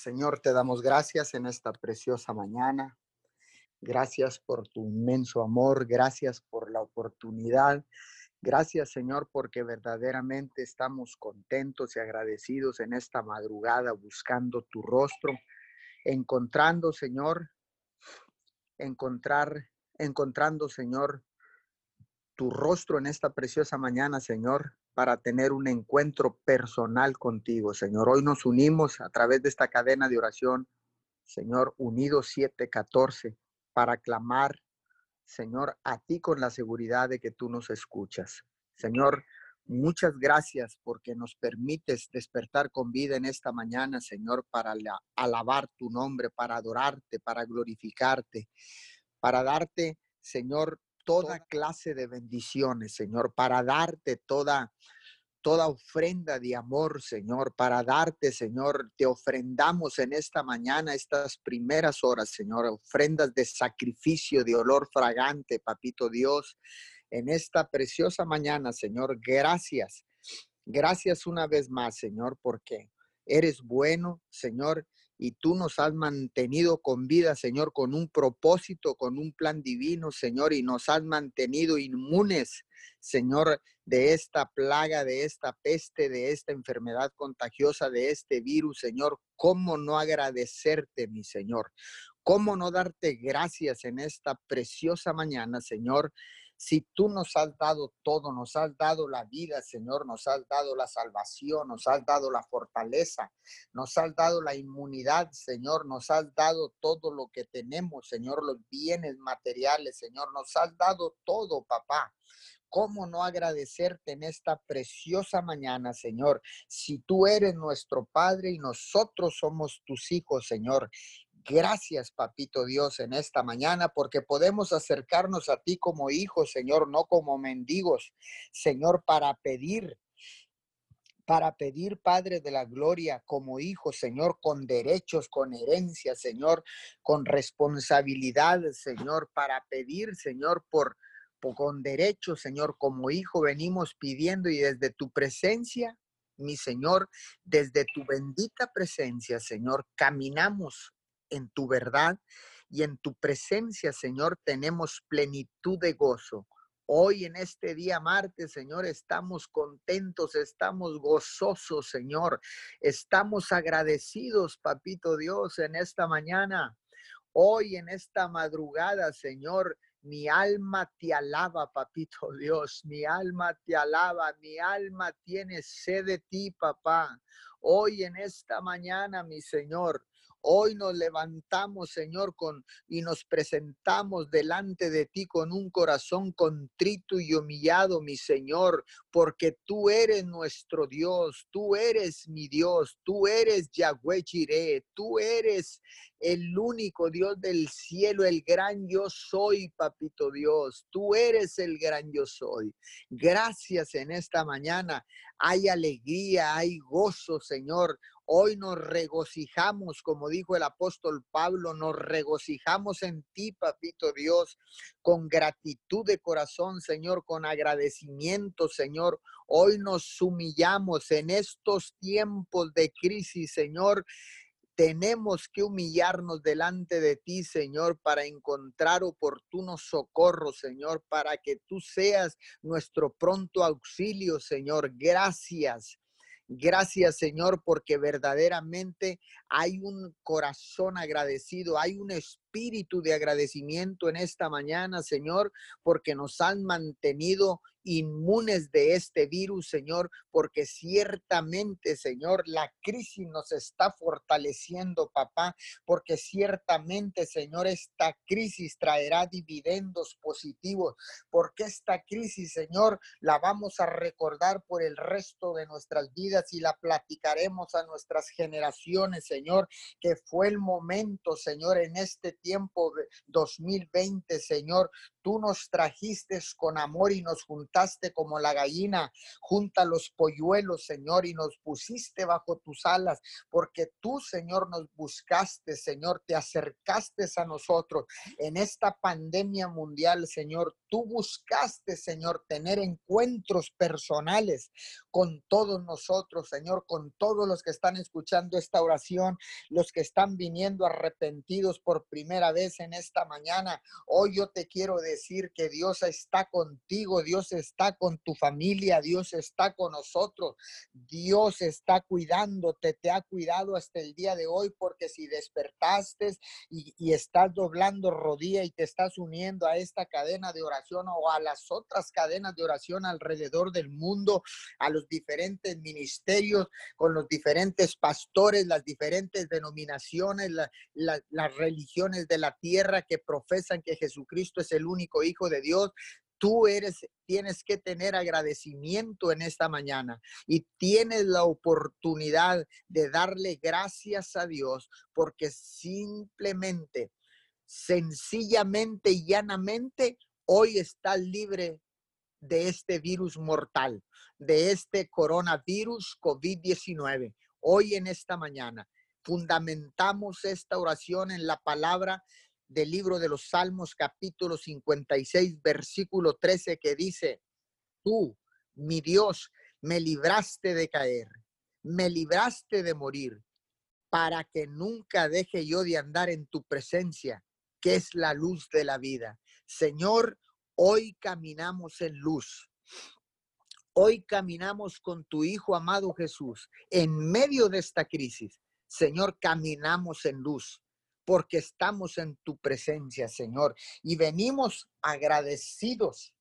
Señor, te damos gracias en esta preciosa mañana. Gracias por tu inmenso amor. Gracias por la oportunidad. Gracias, Señor, porque verdaderamente estamos contentos y agradecidos en esta madrugada buscando tu rostro, encontrando, Señor, encontrar, encontrando, Señor, tu rostro en esta preciosa mañana, Señor, para tener un encuentro personal contigo, Señor. Hoy nos unimos a través de esta cadena de oración, Señor, unidos 714, para clamar, Señor, a ti con la seguridad de que tú nos escuchas. Señor, muchas gracias porque nos permites despertar con vida en esta mañana, Señor, para alabar tu nombre, para adorarte, para glorificarte, para darte, Señor, toda clase de bendiciones, Señor, para darte toda toda ofrenda de amor, Señor, para darte, Señor. Te ofrendamos en esta mañana, estas primeras horas, Señor, ofrendas de sacrificio, de olor fragante, Papito Dios, en esta preciosa mañana, Señor. Gracias. Gracias una vez más, Señor, porque eres bueno, Señor, y tú nos has mantenido con vida, Señor, con un propósito, con un plan divino, Señor, y nos has mantenido inmunes, Señor, de esta plaga, de esta peste, de esta enfermedad contagiosa, de este virus, Señor. ¿Cómo no agradecerte, mi Señor? ¿Cómo no darte gracias en esta preciosa mañana, Señor? Si tú nos has dado todo, nos has dado la vida, Señor, nos has dado la salvación, nos has dado la fortaleza, nos has dado la inmunidad, Señor, nos has dado todo lo que tenemos, Señor, los bienes materiales, Señor, nos has dado todo, papá. ¿Cómo no agradecerte en esta preciosa mañana, Señor? Si tú eres nuestro Padre y nosotros somos tus hijos, Señor. Gracias, papito Dios, en esta mañana, porque podemos acercarnos a ti como hijos, Señor, no como mendigos, Señor, para pedir, para pedir, Padre de la Gloria, como hijos, Señor, con derechos, con herencia, Señor, con responsabilidad, Señor, para pedir, Señor, por, por con derechos, Señor, como hijo venimos pidiendo y desde tu presencia, mi Señor, desde tu bendita presencia, Señor, caminamos en tu verdad y en tu presencia, Señor, tenemos plenitud de gozo. Hoy en este día martes, Señor, estamos contentos, estamos gozosos, Señor. Estamos agradecidos, Papito Dios, en esta mañana. Hoy en esta madrugada, Señor, mi alma te alaba, papito Dios. Mi alma te alaba. Mi alma tiene sed de ti, papá. Hoy en esta mañana, mi Señor, Hoy nos levantamos, Señor, con y nos presentamos delante de ti con un corazón contrito y humillado, mi Señor, porque tú eres nuestro Dios, tú eres mi Dios, tú eres Yahweh Jireh, tú eres el único Dios del cielo, el gran yo soy, papito Dios. Tú eres el gran yo soy. Gracias en esta mañana. Hay alegría, hay gozo, Señor. Hoy nos regocijamos, como dijo el apóstol Pablo, nos regocijamos en ti, papito Dios, con gratitud de corazón, Señor, con agradecimiento, Señor. Hoy nos humillamos en estos tiempos de crisis, Señor. Tenemos que humillarnos delante de ti, Señor, para encontrar oportuno socorro, Señor, para que tú seas nuestro pronto auxilio, Señor. Gracias. Gracias, Señor, porque verdaderamente hay un corazón agradecido, hay un espíritu de agradecimiento en esta mañana, Señor, porque nos han mantenido inmunes de este virus, Señor, porque ciertamente, Señor, la crisis nos está fortaleciendo, papá, porque ciertamente, Señor, esta crisis traerá dividendos positivos, porque esta crisis, Señor, la vamos a recordar por el resto de nuestras vidas y la platicaremos a nuestras generaciones, Señor, que fue el momento, Señor, en este tiempo 2020, Señor. Tú nos trajiste con amor y nos juntaste como la gallina junta los polluelos, Señor, y nos pusiste bajo tus alas, porque tú, Señor, nos buscaste, Señor, te acercaste a nosotros en esta pandemia mundial, Señor. Tú buscaste, Señor, tener encuentros personales con todos nosotros, Señor, con todos los que están escuchando esta oración, los que están viniendo arrepentidos por primera vez en esta mañana. Hoy yo te quiero decir que Dios está contigo, Dios está con tu familia, Dios está con nosotros, Dios está cuidándote, te ha cuidado hasta el día de hoy, porque si despertaste y, y estás doblando rodilla y te estás uniendo a esta cadena de oración o a las otras cadenas de oración alrededor del mundo, a los diferentes ministerios, con los diferentes pastores, las diferentes denominaciones, las religiones de la tierra que profesan que Jesucristo es el único Hijo de Dios. Tú eres, tienes que tener agradecimiento en esta mañana y tienes la oportunidad de darle gracias a Dios porque simplemente, sencillamente y llanamente, hoy estás libre de este virus mortal, de este coronavirus COVID-19. Hoy en esta mañana fundamentamos esta oración en la palabra del libro de los Salmos capítulo 56 versículo 13 que dice, tú, mi Dios, me libraste de caer, me libraste de morir, para que nunca deje yo de andar en tu presencia, que es la luz de la vida. Señor, Hoy caminamos en luz. Hoy caminamos con tu Hijo amado Jesús en medio de esta crisis. Señor, caminamos en luz porque estamos en tu presencia, Señor, y venimos agradecidos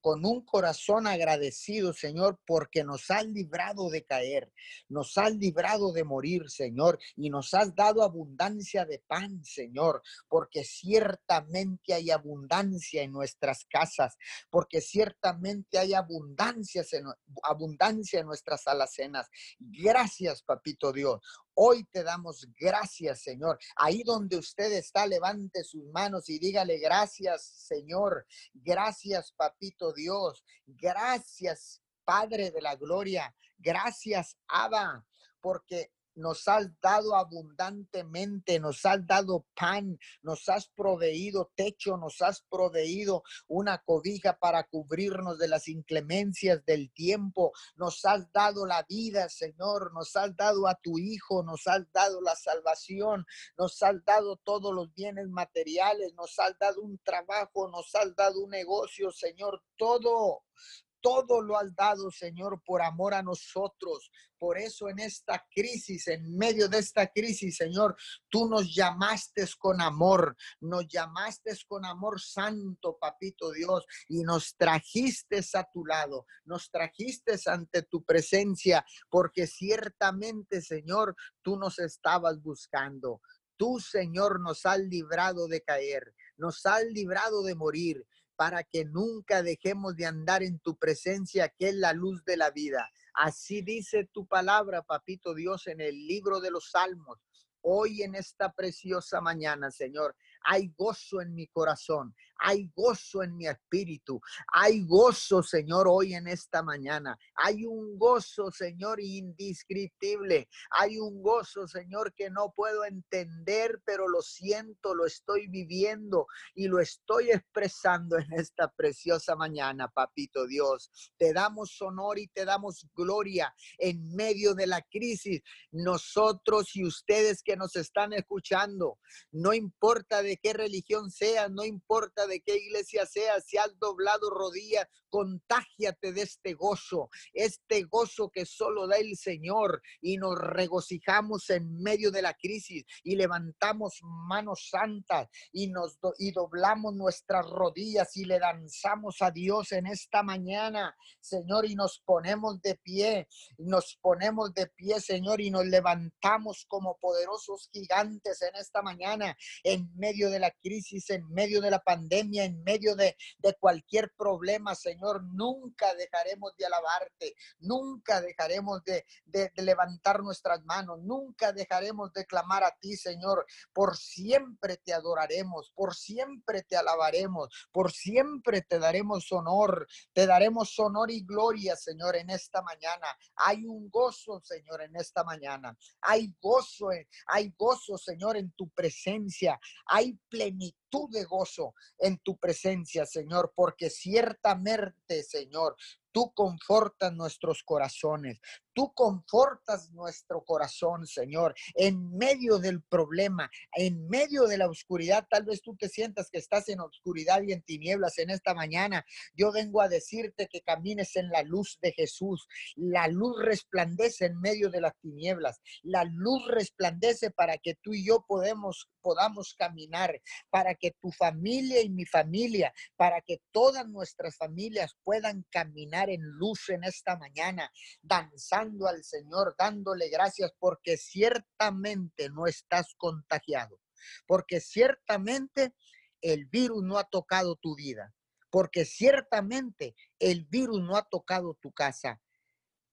con un corazón agradecido, Señor, porque nos has librado de caer, nos has librado de morir, Señor, y nos has dado abundancia de pan, Señor, porque ciertamente hay abundancia en nuestras casas, porque ciertamente hay abundancia en, abundancia en nuestras alacenas. Gracias, Papito Dios. Hoy te damos gracias, Señor. Ahí donde usted está, levante sus manos y dígale gracias, Señor. Gracias, Papito Dios. Gracias, Padre de la Gloria. Gracias, Abba, porque nos has dado abundantemente, nos has dado pan, nos has proveído techo, nos has proveído una cobija para cubrirnos de las inclemencias del tiempo, nos has dado la vida, Señor, nos has dado a tu Hijo, nos has dado la salvación, nos has dado todos los bienes materiales, nos has dado un trabajo, nos has dado un negocio, Señor, todo todo lo has dado, Señor, por amor a nosotros. Por eso en esta crisis, en medio de esta crisis, Señor, tú nos llamaste con amor, nos llamaste con amor santo, papito Dios, y nos trajiste a tu lado, nos trajiste ante tu presencia, porque ciertamente, Señor, tú nos estabas buscando. Tú, Señor, nos has librado de caer, nos has librado de morir, para que nunca dejemos de andar en tu presencia, que es la luz de la vida. Así dice tu palabra, papito Dios, en el libro de los Salmos. Hoy en esta preciosa mañana, Señor, hay gozo en mi corazón, hay gozo en mi espíritu, hay gozo, Señor, hoy en esta mañana. Hay un gozo, Señor, indescriptible. Hay un gozo, Señor, que no puedo entender, pero lo siento, lo estoy viviendo y lo estoy expresando en esta preciosa mañana, papito Dios. Te damos honor y te damos gloria en medio de la crisis. Nosotros y ustedes que nos están escuchando, no importa de qué religión sea, no importa de qué iglesia sea, si has doblado rodillas, contágiate de este gozo, este gozo que solo da el Señor y nos regocijamos en medio de la crisis y levantamos manos santas y nos y doblamos nuestras rodillas y le danzamos a Dios en esta mañana, Señor, y nos ponemos de pie, nos ponemos de pie, Señor, y nos levantamos como poderosos gigantes en esta mañana en medio medio de la crisis, en medio de la pandemia, en medio de, cualquier problema, Señor, nunca dejaremos de alabarte, nunca dejaremos de, de levantar nuestras manos, nunca dejaremos de clamar a ti, Señor. Por siempre te adoraremos, por siempre te alabaremos, por siempre te daremos honor, te daremos honor y gloria, Señor, en esta mañana. Hay un gozo, Señor, en esta mañana. Hay gozo, hay gozo, Señor, en tu presencia. Hay plenitud de gozo en tu presencia, Señor, porque ciertamente, Señor, tú confortas nuestros corazones. Tú confortas nuestro corazón, Señor, en medio del problema, en medio de la oscuridad. Tal vez tú te sientas que estás en oscuridad y en tinieblas en esta mañana. Yo vengo a decirte que camines en la luz de Jesús. La luz resplandece en medio de las tinieblas. La luz resplandece para que tú y yo podamos caminar, para que tu familia y mi familia, para que todas nuestras familias puedan caminar en luz en esta mañana, danzando al Señor, dándole gracias porque ciertamente no estás contagiado, porque ciertamente el virus no ha tocado tu vida, porque ciertamente el virus no ha tocado tu casa.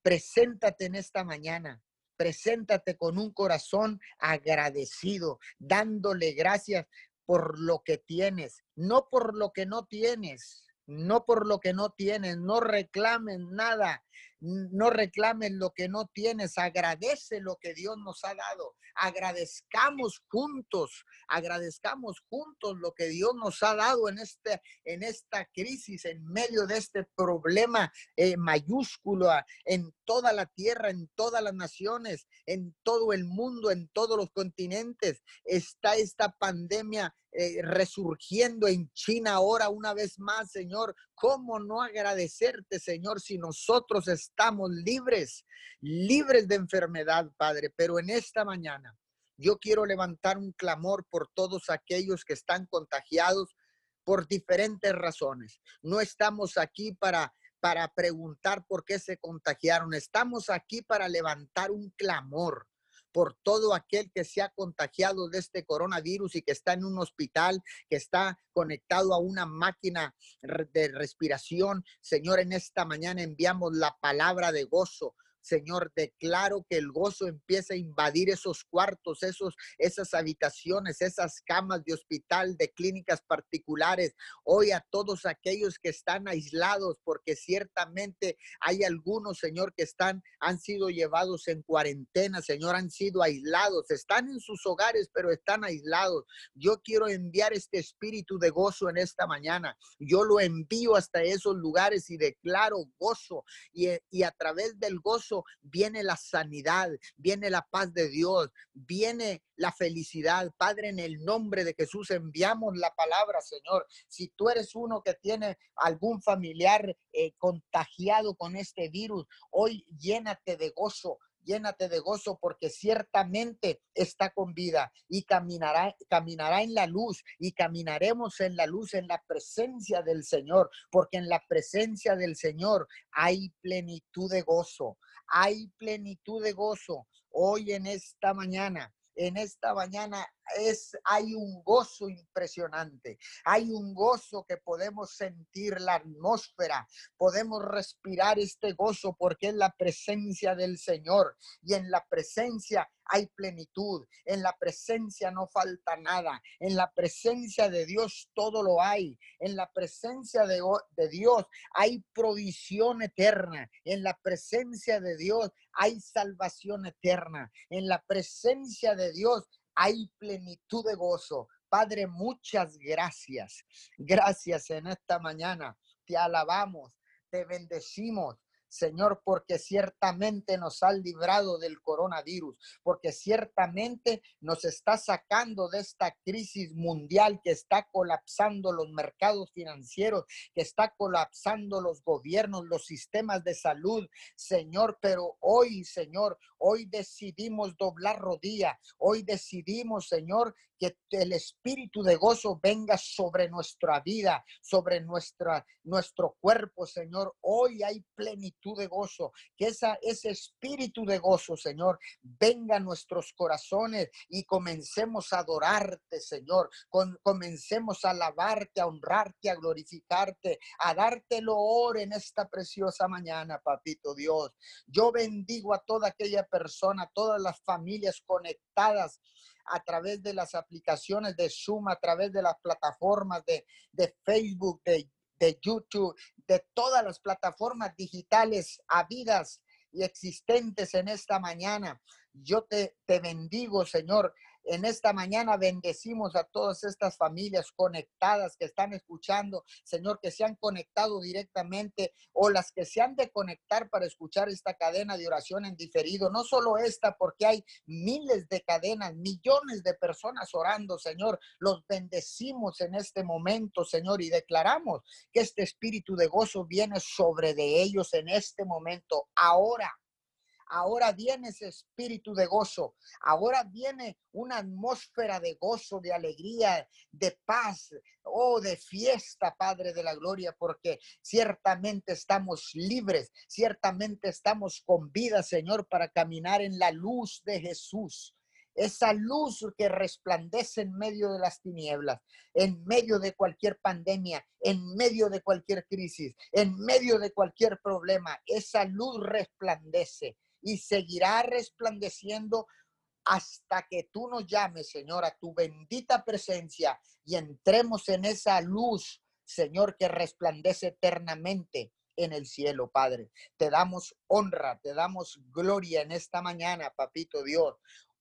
Preséntate en esta mañana, preséntate con un corazón agradecido, dándole gracias por lo que tienes, no por lo que no tienes, no por lo que no tienes, no reclamen nada, no reclames lo que no tienes, agradece lo que Dios nos ha dado. Agradezcamos juntos, agradezcamos juntos lo que Dios nos ha dado en, este, en esta crisis, en medio de este problema eh, mayúsculo en toda la tierra, en todas las naciones, en todo el mundo, en todos los continentes. Está esta pandemia eh, resurgiendo en China ahora una vez más, Señor. ¿Cómo no agradecerte, Señor, si nosotros estamos libres, libres de enfermedad, Padre? Pero en esta mañana yo quiero levantar un clamor por todos aquellos que están contagiados por diferentes razones. No estamos aquí para para preguntar por qué se contagiaron. Estamos aquí para levantar un clamor por todo aquel que se ha contagiado de este coronavirus y que está en un hospital, que está conectado a una máquina de respiración. Señor, en esta mañana enviamos la palabra de gozo, Señor, declaro que el gozo empieza a invadir esos cuartos, esos, esas habitaciones, esas camas de hospital, de clínicas particulares. Hoy a todos aquellos que están aislados, porque ciertamente hay algunos, Señor, que están, han sido llevados en cuarentena, Señor, han sido aislados, están en sus hogares, pero están aislados. Yo quiero enviar este espíritu de gozo en esta mañana. Yo lo envío hasta esos lugares y declaro gozo y, y a través del gozo viene la sanidad, viene la paz de Dios, viene la felicidad. Padre, en el nombre de Jesús enviamos la palabra, Señor. Si tú eres uno que tiene algún familiar eh, contagiado con este virus, hoy llénate de gozo, llénate de gozo porque ciertamente está con vida y caminará, caminará en la luz y caminaremos en la luz, en la presencia del Señor, porque en la presencia del Señor hay plenitud de gozo, hay plenitud de gozo. Hoy en esta mañana, en esta mañana es, hay un gozo impresionante, hay un gozo que podemos sentir la atmósfera, podemos respirar este gozo porque es la presencia del Señor y en la presencia hay plenitud, en la presencia no falta nada, en la presencia de Dios todo lo hay, en la presencia de, Dios hay provisión eterna, en la presencia de Dios hay salvación eterna, en la presencia de Dios hay plenitud de gozo. Padre, muchas gracias. Gracias en esta mañana. Te alabamos, te bendecimos. Señor, porque ciertamente nos ha librado del coronavirus, porque ciertamente nos está sacando de esta crisis mundial que está colapsando los mercados financieros, que está colapsando los gobiernos, los sistemas de salud, Señor, pero hoy, Señor, hoy decidimos doblar rodilla, hoy decidimos, Señor, que el espíritu de gozo venga sobre nuestra vida, sobre nuestra, nuestro cuerpo, Señor. Hoy hay plenitud de gozo, que esa, ese espíritu de gozo, Señor, venga a nuestros corazones y comencemos a adorarte, Señor. Comencemos a alabarte, a honrarte, a glorificarte, a darte loor en esta preciosa mañana, papito Dios. Yo bendigo a toda aquella persona, todas las familias conectadas a través de las aplicaciones de Zoom, a través de las plataformas de, de Facebook, de, de YouTube, de todas las plataformas digitales habidas y existentes en esta mañana. Yo te, te bendigo, Señor, en esta mañana bendecimos a todas estas familias conectadas que están escuchando, Señor, que se han conectado directamente o las que se han de conectar para escuchar esta cadena de oración en diferido. No solo esta, porque hay miles de cadenas, millones de personas orando, Señor. Los bendecimos en este momento, Señor, y declaramos que este espíritu de gozo viene sobre de ellos en este momento, ahora Ahora viene ese espíritu de gozo. Ahora viene una atmósfera de gozo, de alegría, de paz, oh, de fiesta, Padre de la Gloria, porque ciertamente estamos libres, ciertamente estamos con vida, Señor, para caminar en la luz de Jesús esa luz que resplandece en medio de las tinieblas, en medio de cualquier pandemia, en medio de cualquier crisis, en medio de cualquier problema, esa luz resplandece y seguirá resplandeciendo hasta que tú nos llames, Señor, a tu bendita presencia y entremos en esa luz, Señor, que resplandece eternamente en el cielo, Padre. Te damos honra, te damos gloria en esta mañana, Papito Dios.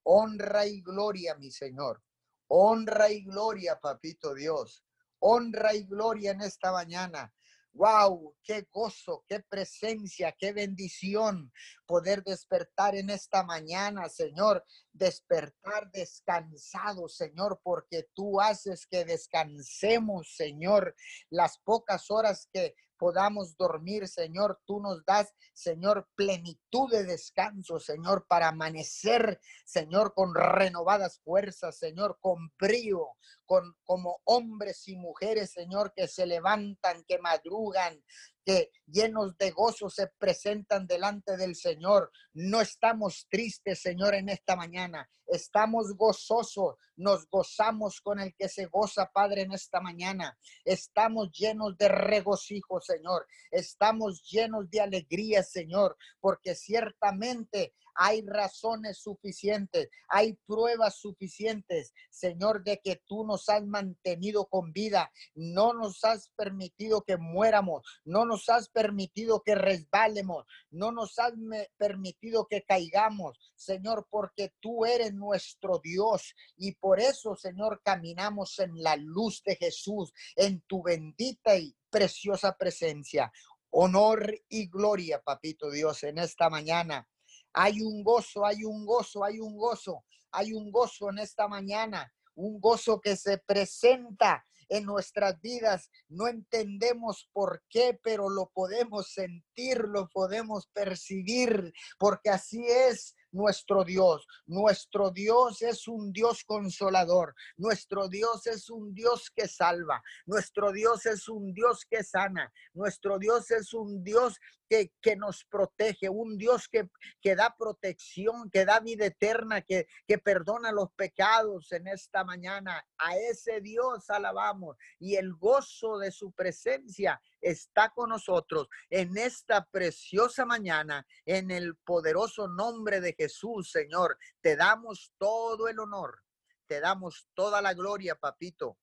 Honra y gloria, mi Señor. Honra y gloria, Papito Dios. Honra y gloria en esta mañana. Wow, qué gozo, qué presencia, qué bendición poder despertar en esta mañana, Señor. Despertar descansado, Señor, porque tú haces que descansemos, Señor, las pocas horas que podamos dormir, Señor. Tú nos das, Señor, plenitud de descanso, Señor, para amanecer, Señor, con renovadas fuerzas, Señor, con brío, con como hombres y mujeres, Señor, que se levantan, que madrugan, que llenos de gozo se presentan delante del Señor. No estamos tristes, Señor, en esta mañana. Estamos gozosos, nos gozamos con el que se goza, Padre, en esta mañana. Estamos llenos de regocijo, Señor. Estamos llenos de alegría, Señor, porque ciertamente hay razones suficientes, hay pruebas suficientes, Señor, de que tú nos has mantenido con vida, no nos has permitido que muéramos, no nos has permitido que resbalemos, no nos has permitido que caigamos, Señor, porque tú eres nuestro Dios y por eso, Señor, caminamos en la luz de Jesús, en tu bendita y preciosa presencia. Honor y gloria, papito Dios, en esta mañana. Hay un gozo, hay un gozo, hay un gozo, hay un gozo en esta mañana, un gozo que se presenta en nuestras vidas. No entendemos por qué, pero lo podemos sentir, lo podemos percibir, porque así es nuestro Dios. Nuestro Dios es un Dios consolador. Nuestro Dios es un Dios que salva. Nuestro Dios es un Dios que sana. Nuestro Dios es un Dios que, que nos protege. Un Dios que, que, da protección, que da vida eterna, que, que perdona los pecados en esta mañana. A ese Dios alabamos y el gozo de su presencia está con nosotros en esta preciosa mañana, en el poderoso nombre de Jesús, Señor. Te damos todo el honor, te damos toda la gloria, papito,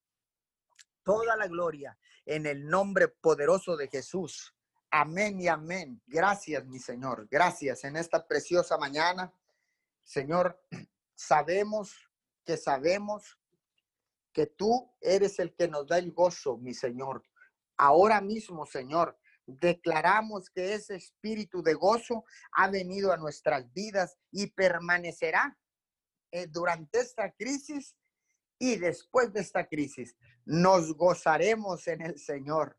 toda la gloria en el nombre poderoso de Jesús. Amén y amén. Gracias, mi Señor. Gracias en esta preciosa mañana. Señor, sabemos que sabemos que tú eres el que nos da el gozo, mi Señor. Ahora mismo, Señor, declaramos que ese espíritu de gozo ha venido a nuestras vidas y permanecerá eh, durante esta crisis y después de esta crisis. Nos gozaremos en el Señor,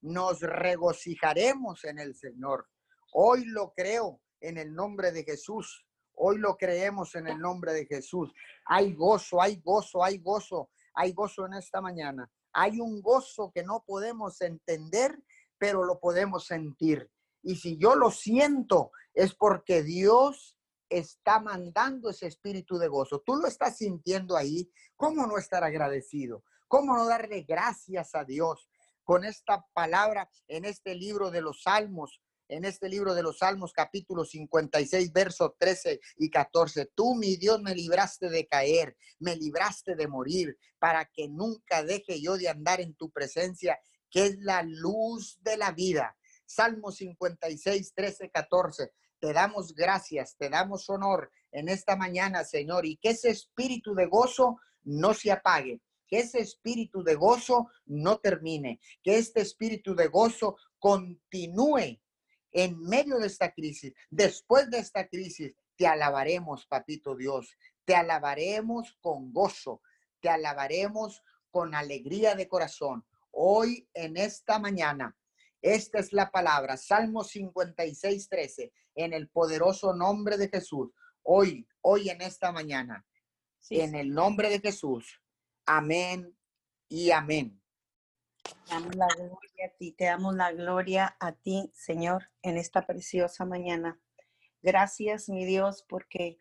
nos regocijaremos en el Señor. Hoy lo creo en el nombre de Jesús. Hoy lo creemos en el nombre de Jesús. Hay gozo, hay gozo, hay gozo, hay gozo en esta mañana. Hay un gozo que no podemos entender, pero lo podemos sentir. Y si yo lo siento, es porque Dios está mandando ese espíritu de gozo. Tú lo estás sintiendo ahí. ¿Cómo no estar agradecido? ¿Cómo no darle gracias a Dios con esta palabra en este libro de los Salmos? En este libro de los Salmos, capítulo 56, versos 13 y 14. Tú, mi Dios, me libraste de caer, me libraste de morir, para que nunca deje yo de andar en tu presencia, que es la luz de la vida. Salmo 56, 13, 14. Te damos gracias, te damos honor en esta mañana, Señor, y que ese espíritu de gozo no se apague, que ese espíritu de gozo no termine, que este espíritu de gozo continúe en medio de esta crisis. Después de esta crisis, te alabaremos, papito Dios, te alabaremos con gozo, te alabaremos con alegría de corazón. Hoy en esta mañana esta es la palabra, Salmo 56, 13, en el poderoso nombre de Jesús. Hoy, hoy en esta mañana, en el nombre de Jesús. Amén y amén. Te damos la gloria a ti, te damos la gloria a ti, Señor, en esta preciosa mañana. Gracias, mi Dios, porque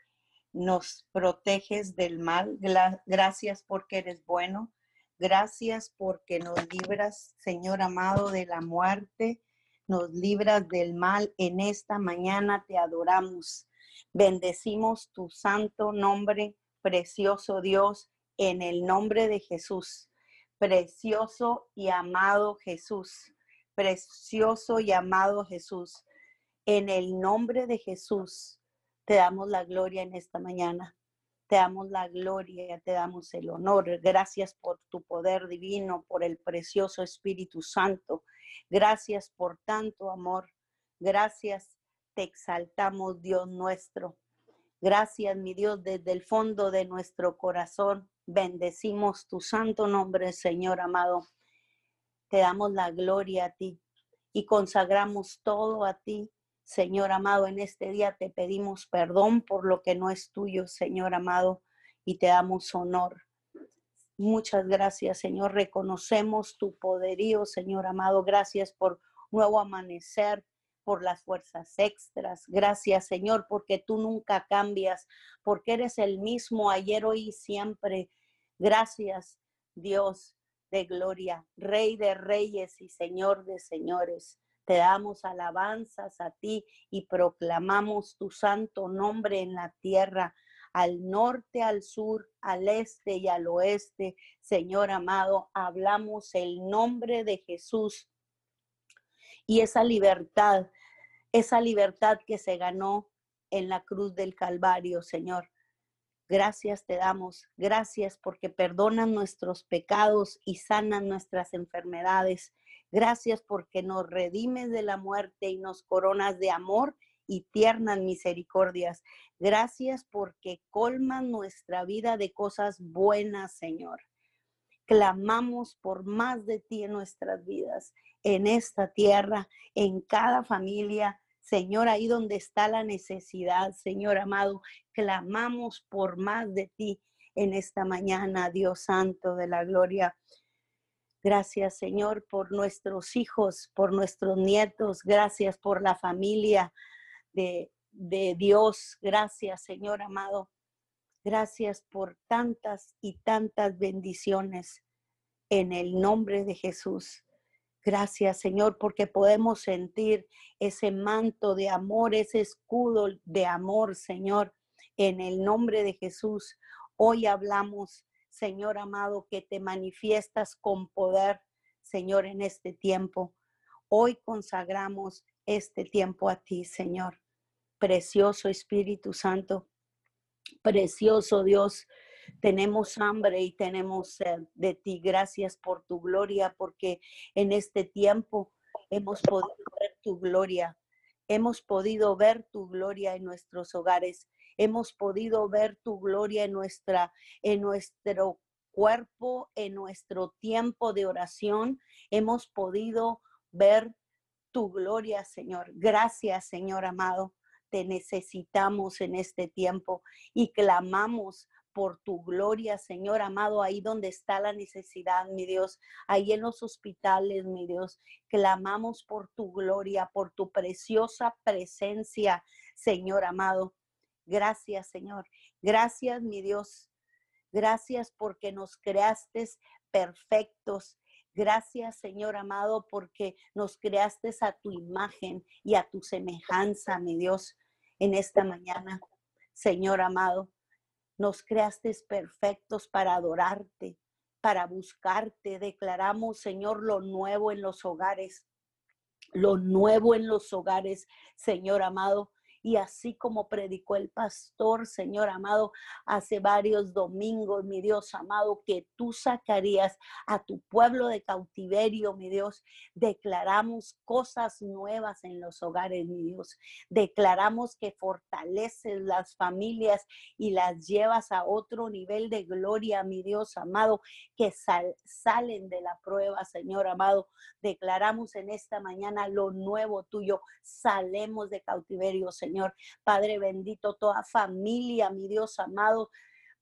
nos proteges del mal. Gracias porque eres bueno. Gracias porque nos libras, Señor amado, de la muerte, nos libras del mal. En esta mañana te adoramos. Bendecimos tu santo nombre, precioso Dios, en el nombre de Jesús. Precioso y amado Jesús. Precioso y amado Jesús. En el nombre de Jesús te damos la gloria en esta mañana. Te damos la gloria, te damos el honor. Gracias por tu poder divino, por el precioso Espíritu Santo. Gracias por tanto amor. Gracias, te exaltamos, Dios nuestro. Gracias, mi Dios, desde el fondo de nuestro corazón. Bendecimos tu santo nombre, Señor amado. Te damos la gloria a ti y consagramos todo a ti Señor amado, en este día te pedimos perdón por lo que no es tuyo, Señor amado, y te damos honor. Muchas gracias, Señor. Reconocemos tu poderío, Señor amado. Gracias por nuevo amanecer, por las fuerzas extras. Gracias, Señor, porque tú nunca cambias, porque eres el mismo ayer, hoy y siempre. Gracias, Dios de gloria, Rey de reyes y Señor de señores. Te damos alabanzas a ti y proclamamos tu santo nombre en la tierra, al norte, al sur, al este y al oeste. Señor amado, hablamos el nombre de Jesús y esa libertad, esa libertad que se ganó en la cruz del Calvario, Señor. Gracias te damos, gracias porque perdonan nuestros pecados y sanan nuestras enfermedades. Gracias porque nos redimes de la muerte y nos coronas de amor y tiernas misericordias. Gracias porque colman nuestra vida de cosas buenas, Señor. Clamamos por más de ti en nuestras vidas, en esta tierra, en cada familia, Señor, ahí donde está la necesidad, Señor amado, clamamos por más de ti en esta mañana, Dios Santo de la Gloria. Gracias, Señor, por nuestros hijos, por nuestros nietos. Gracias por la familia de, de Dios. Gracias, Señor amado. Gracias por tantas y tantas bendiciones en el nombre de Jesús. Gracias, Señor, porque podemos sentir ese manto de amor, ese escudo de amor, Señor, en el nombre de Jesús. Hoy hablamos, Señor amado, que te manifiestas con poder, Señor, en este tiempo. Hoy consagramos este tiempo a ti, Señor. Precioso Espíritu Santo, precioso Dios, tenemos hambre y tenemos sed de ti. Gracias por tu gloria, porque en este tiempo hemos podido ver tu gloria. Hemos podido ver tu gloria en nuestros hogares. Hemos podido ver tu gloria en nuestra en nuestro cuerpo, en nuestro tiempo de oración. Hemos podido ver tu gloria, Señor. Gracias, Señor amado. Te necesitamos en este tiempo y clamamos por tu gloria, Señor amado, ahí donde está la necesidad, mi Dios, ahí en los hospitales, mi Dios. Clamamos por tu gloria, por tu preciosa presencia, Señor amado. Gracias, Señor. Gracias, mi Dios. Gracias porque nos creaste perfectos. Gracias, Señor amado, porque nos creaste a tu imagen y a tu semejanza, mi Dios, en esta mañana. Señor amado, nos creaste perfectos para adorarte, para buscarte. Declaramos, Señor, lo nuevo en los hogares, lo nuevo en los hogares, Señor amado. Y así como predicó el pastor, Señor amado, hace varios domingos, mi Dios amado, que tú sacarías a tu pueblo de cautiverio, mi Dios. Declaramos cosas nuevas en los hogares, mi Dios. Declaramos que fortaleces las familias y las llevas a otro nivel de gloria, mi Dios amado, que salen de la prueba, Señor amado. Declaramos en esta mañana lo nuevo tuyo. Salemos de cautiverio, Señor Señor. Padre bendito, toda familia, mi Dios amado,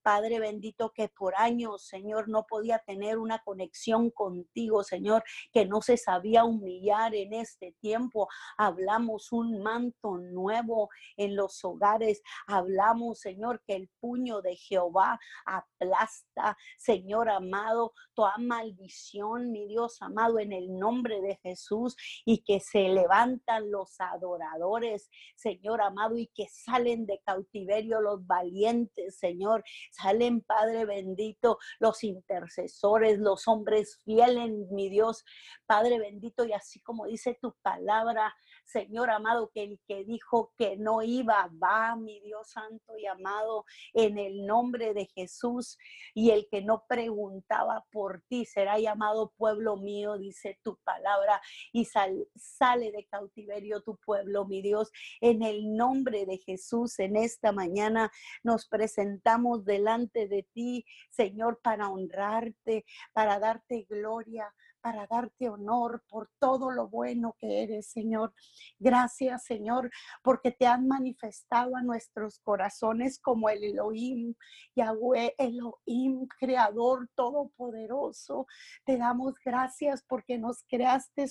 Padre bendito, que por años, Señor, no podía tener una conexión contigo, Señor, que no se sabía humillar en este tiempo. Hablamos un manto nuevo en los hogares. Hablamos, Señor, que el puño de Jehová aplasta, Señor amado, toda maldición, mi Dios amado, en el nombre de Jesús y que se levantan los adoradores, Señor amado, y que salen de cautiverio los valientes, Señor Salen, Padre bendito, los intercesores, los hombres fieles, mi Dios, Padre bendito, y así como dice tu palabra, Señor amado, que el que dijo que no iba, va, mi Dios santo y amado, en el nombre de Jesús, y el que no preguntaba por ti será llamado pueblo mío, dice tu palabra, y sale de cautiverio tu pueblo, mi Dios, en el nombre de Jesús, en esta mañana nos presentamos delante delante de ti, Señor, para honrarte, para darte gloria, para darte honor por todo lo bueno que eres, Señor. Gracias, Señor, porque te han manifestado a nuestros corazones como el Elohim, Yahweh, Elohim, Creador Todopoderoso. Te damos gracias porque nos creaste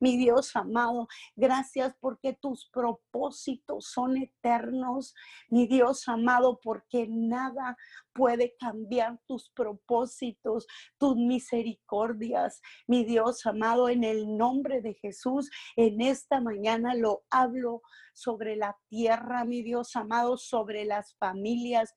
mi Dios amado. Gracias porque tus propósitos son eternos, mi Dios amado, porque nada puede cambiar tus propósitos, tus misericordias. Mi Dios amado, en el nombre de Jesús, en esta mañana lo hablo sobre la tierra, mi Dios amado, sobre las familias,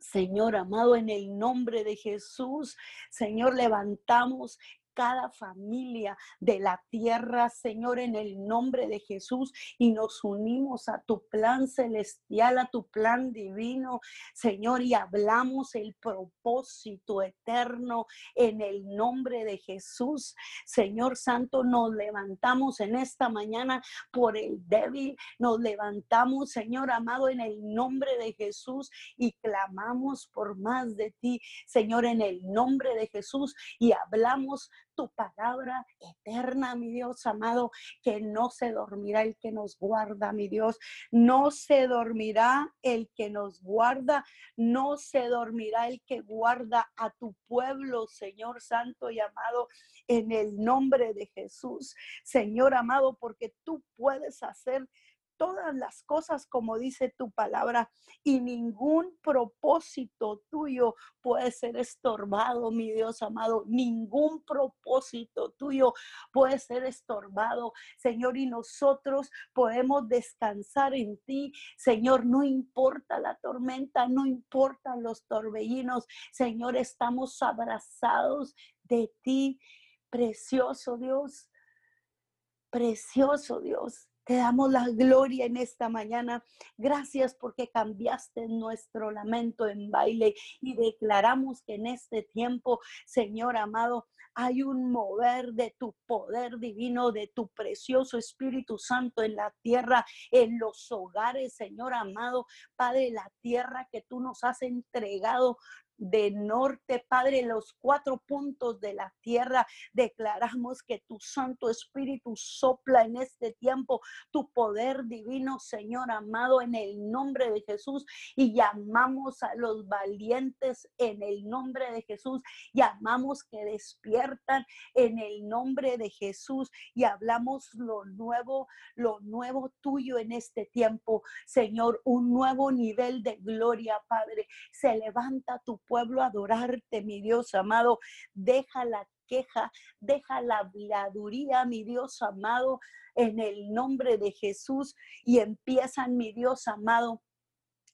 Señor amado, en el nombre de Jesús, Señor, levantamos cada familia de la tierra, Señor, en el nombre de Jesús, y nos unimos a tu plan celestial, a tu plan divino, Señor, y hablamos el propósito eterno en el nombre de Jesús. Señor Santo, nos levantamos en esta mañana por el débil, nos levantamos, Señor amado, en el nombre de Jesús y clamamos por más de ti, Señor, en el nombre de Jesús y hablamos tu palabra eterna, mi Dios amado, que no se dormirá el que nos guarda, mi Dios. No se dormirá el que nos guarda, no se dormirá el que guarda a tu pueblo, Señor Santo y amado, en el nombre de Jesús. Señor amado, porque tú puedes hacer todas las cosas como dice tu palabra y ningún propósito tuyo puede ser estorbado, mi Dios amado. Ningún propósito tuyo puede ser estorbado, Señor, y nosotros podemos descansar en ti, Señor, no importa la tormenta, no importa los torbellinos, Señor, estamos abrazados de ti, precioso Dios. Precioso Dios, te damos la gloria en esta mañana. Gracias porque cambiaste nuestro lamento en baile y declaramos que en este tiempo, Señor amado, hay un mover de tu poder divino, de tu precioso Espíritu Santo en la tierra, en los hogares, Señor amado, Padre, la tierra que tú nos has entregado de norte, Padre, los cuatro puntos de la tierra. Declaramos que tu Santo Espíritu sopla en este tiempo tu poder divino, Señor amado, en el nombre de Jesús. Y llamamos a los valientes en el nombre de Jesús. Llamamos que despiertan en el nombre de Jesús y hablamos lo nuevo, lo nuevo tuyo en este tiempo, Señor, un nuevo nivel de gloria, Padre. Se levanta tu pueblo adorarte, mi Dios amado. Deja la queja, deja la habladuría, mi Dios amado, en el nombre de Jesús y empiezan, mi Dios amado,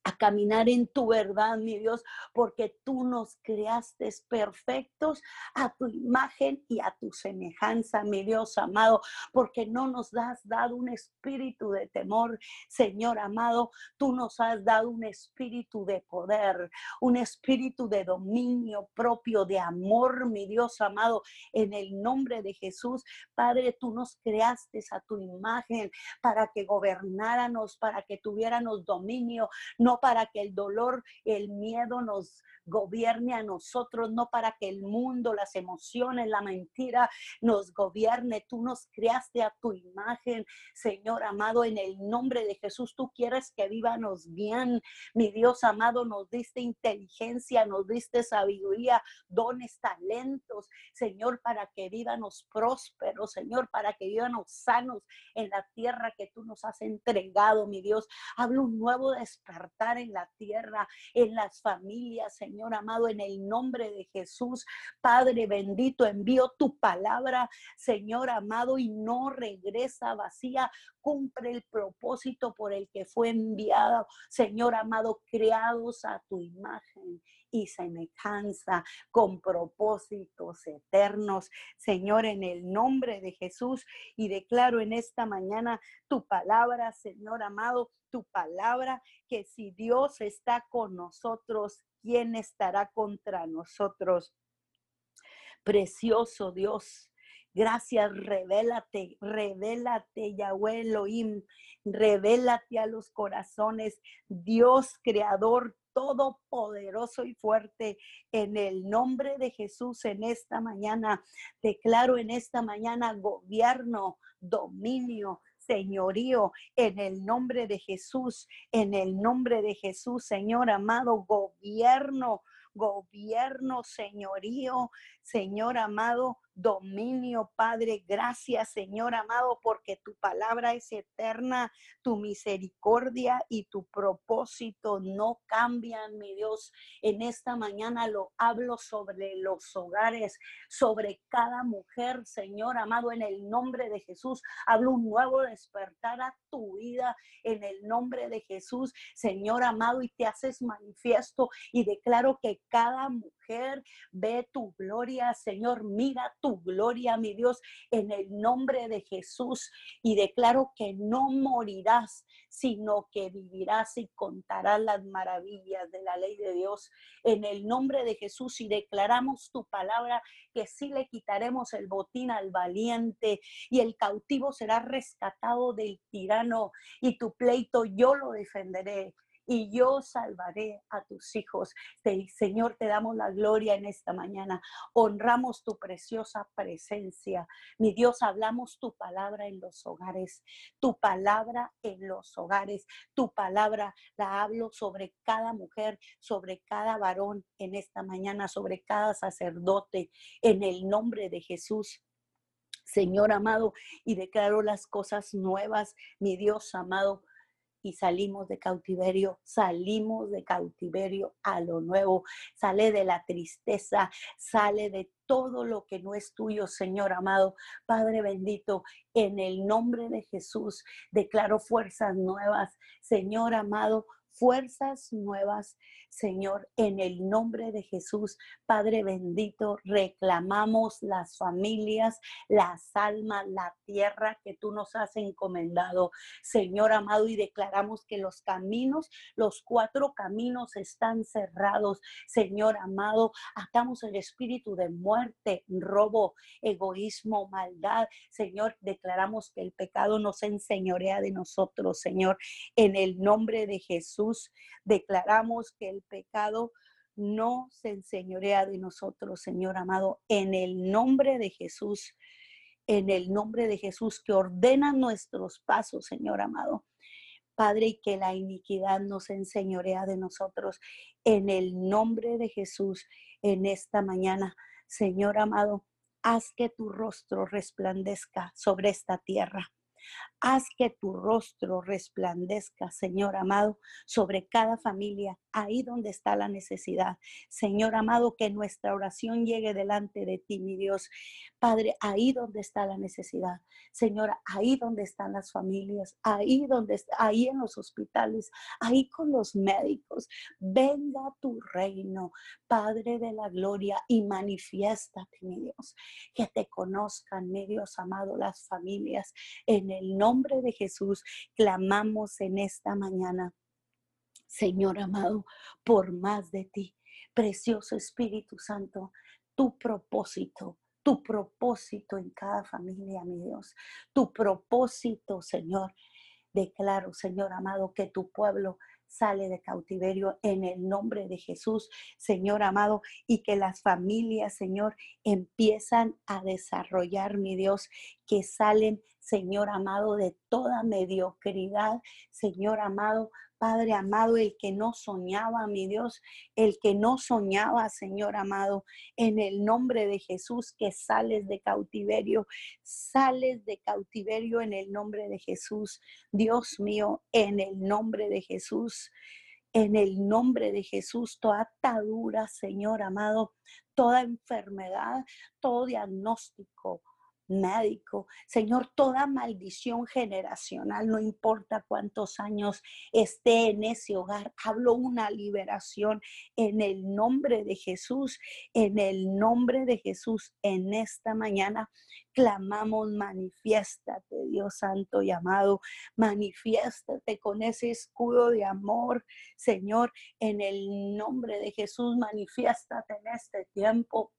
a caminar en tu verdad, mi Dios, porque tú nos creaste perfectos a tu imagen y a tu semejanza, mi Dios amado, porque no nos has dado un espíritu de temor, Señor amado, tú nos has dado un espíritu de poder, un espíritu de dominio propio, de amor, mi Dios amado, en el nombre de Jesús. Padre, tú nos creaste a tu imagen para que gobernáramos, para que tuviéramos dominio, no para que el dolor, el miedo nos gobierne a nosotros, no para que el mundo, las emociones, la mentira nos gobierne. Tú nos creaste a tu imagen, Señor amado, en el nombre de Jesús. Tú quieres que vivanos bien. Mi Dios amado, nos diste inteligencia, nos diste sabiduría, dones, talentos, Señor, para que vivanos prósperos, Señor, para que vivanos sanos en la tierra que tú nos has entregado, mi Dios. Hablo un nuevo despertar en la tierra, en las familias, Señor amado, en el nombre de Jesús. Padre bendito, envío tu palabra, Señor amado, y no regresa vacía. Cumple el propósito por el que fue enviado, Señor amado, creados a tu imagen y semejanza, con propósitos eternos. Señor, en el nombre de Jesús, y declaro en esta mañana tu palabra, Señor amado, tu palabra, que si Dios está con nosotros, ¿quién estará contra nosotros? Precioso Dios. Gracias, revélate, revélate, Yahweh Elohim, revélate a los corazones, Dios creador todopoderoso y fuerte, en el nombre de Jesús en esta mañana. Declaro en esta mañana gobierno, dominio, señorío en el nombre de Jesús, en el nombre de Jesús, Señor amado, gobierno, gobierno, señorío, Señor amado, dominio, Padre. Gracias, Señor amado, porque tu palabra es eterna, tu misericordia y tu propósito no cambian, mi Dios. En esta mañana lo hablo sobre los hogares, sobre cada mujer, Señor amado, en el nombre de Jesús. Hablo un nuevo despertar a tu vida en el nombre de Jesús, Señor amado, y te haces manifiesto y declaro que cada mujer ve tu gloria, Señor, mira tu gloria, mi Dios, en el nombre de Jesús. Y declaro que no morirás, sino que vivirás y contarás las maravillas de la ley de Dios. En el nombre de Jesús y declaramos tu palabra que sí le quitaremos el botín al valiente y el cautivo será rescatado del tirano y tu pleito yo lo defenderé y yo salvaré a tus hijos. Señor, te damos la gloria en esta mañana. Honramos tu preciosa presencia. Mi Dios, hablamos tu palabra en los hogares, tu palabra en los hogares, tu palabra la hablo sobre cada mujer, sobre cada varón en esta mañana, sobre cada sacerdote, en el nombre de Jesús. Señor amado, y declaro las cosas nuevas, mi Dios amado, y salimos de cautiverio, salimos de cautiverio a lo nuevo, sale de la tristeza, sale de todo lo que no es tuyo, Señor amado. Padre bendito, en el nombre de Jesús, declaro fuerzas nuevas, Señor amado, fuerzas nuevas, Señor, en el nombre de Jesús. Padre bendito, reclamamos las familias, las almas, la tierra que tú nos has encomendado, Señor amado, y declaramos que los caminos, los cuatro caminos están cerrados, Señor amado. Atamos el espíritu de muerte, robo, egoísmo, maldad. Señor, declaramos que el pecado nos enseñorea de nosotros, Señor, en el nombre de Jesús declaramos que el pecado no se enseñorea de nosotros, Señor amado, en el nombre de Jesús, en el nombre de Jesús, que ordena nuestros pasos, Señor amado. Padre, y que la iniquidad no se enseñorea de nosotros, en el nombre de Jesús, en esta mañana, Señor amado, haz que tu rostro resplandezca sobre esta tierra. Haz que tu rostro resplandezca, Señor amado, sobre cada familia, ahí donde está la necesidad. Señor amado, que nuestra oración llegue delante de ti, mi Dios. Padre, ahí donde está la necesidad. Señora, ahí donde están las familias, ahí donde ahí en los hospitales, ahí con los médicos. Venga tu reino, Padre de la gloria, y manifiéstate, mi Dios. Que te conozcan, mi Dios amado, las familias en el nombre de Jesús clamamos en esta mañana. Señor amado, por más de ti, precioso Espíritu Santo, tu propósito, tu propósito en cada familia, mi Dios, tu propósito, Señor. Declaro, Señor amado, que tu pueblo sale de cautiverio en el nombre de Jesús, Señor amado, y que las familias, Señor, empiezan a desarrollar, mi Dios, que salen, Señor amado, de toda mediocridad, Señor amado, Padre amado, el que no soñaba, mi Dios, el que no soñaba, Señor amado, en el nombre de Jesús, que sales de cautiverio, sales de cautiverio en el nombre de Jesús. Dios mío, en el nombre de Jesús. En el nombre de Jesús, toda atadura, Señor amado, toda enfermedad, todo diagnóstico, médico. Señor, toda maldición generacional, no importa cuántos años esté en ese hogar, hablo una liberación en el nombre de Jesús, en el nombre de Jesús, en esta mañana clamamos, manifiéstate, Dios Santo y amado, manifiéstate con ese escudo de amor, Señor, en el nombre de Jesús, manifiéstate en este tiempo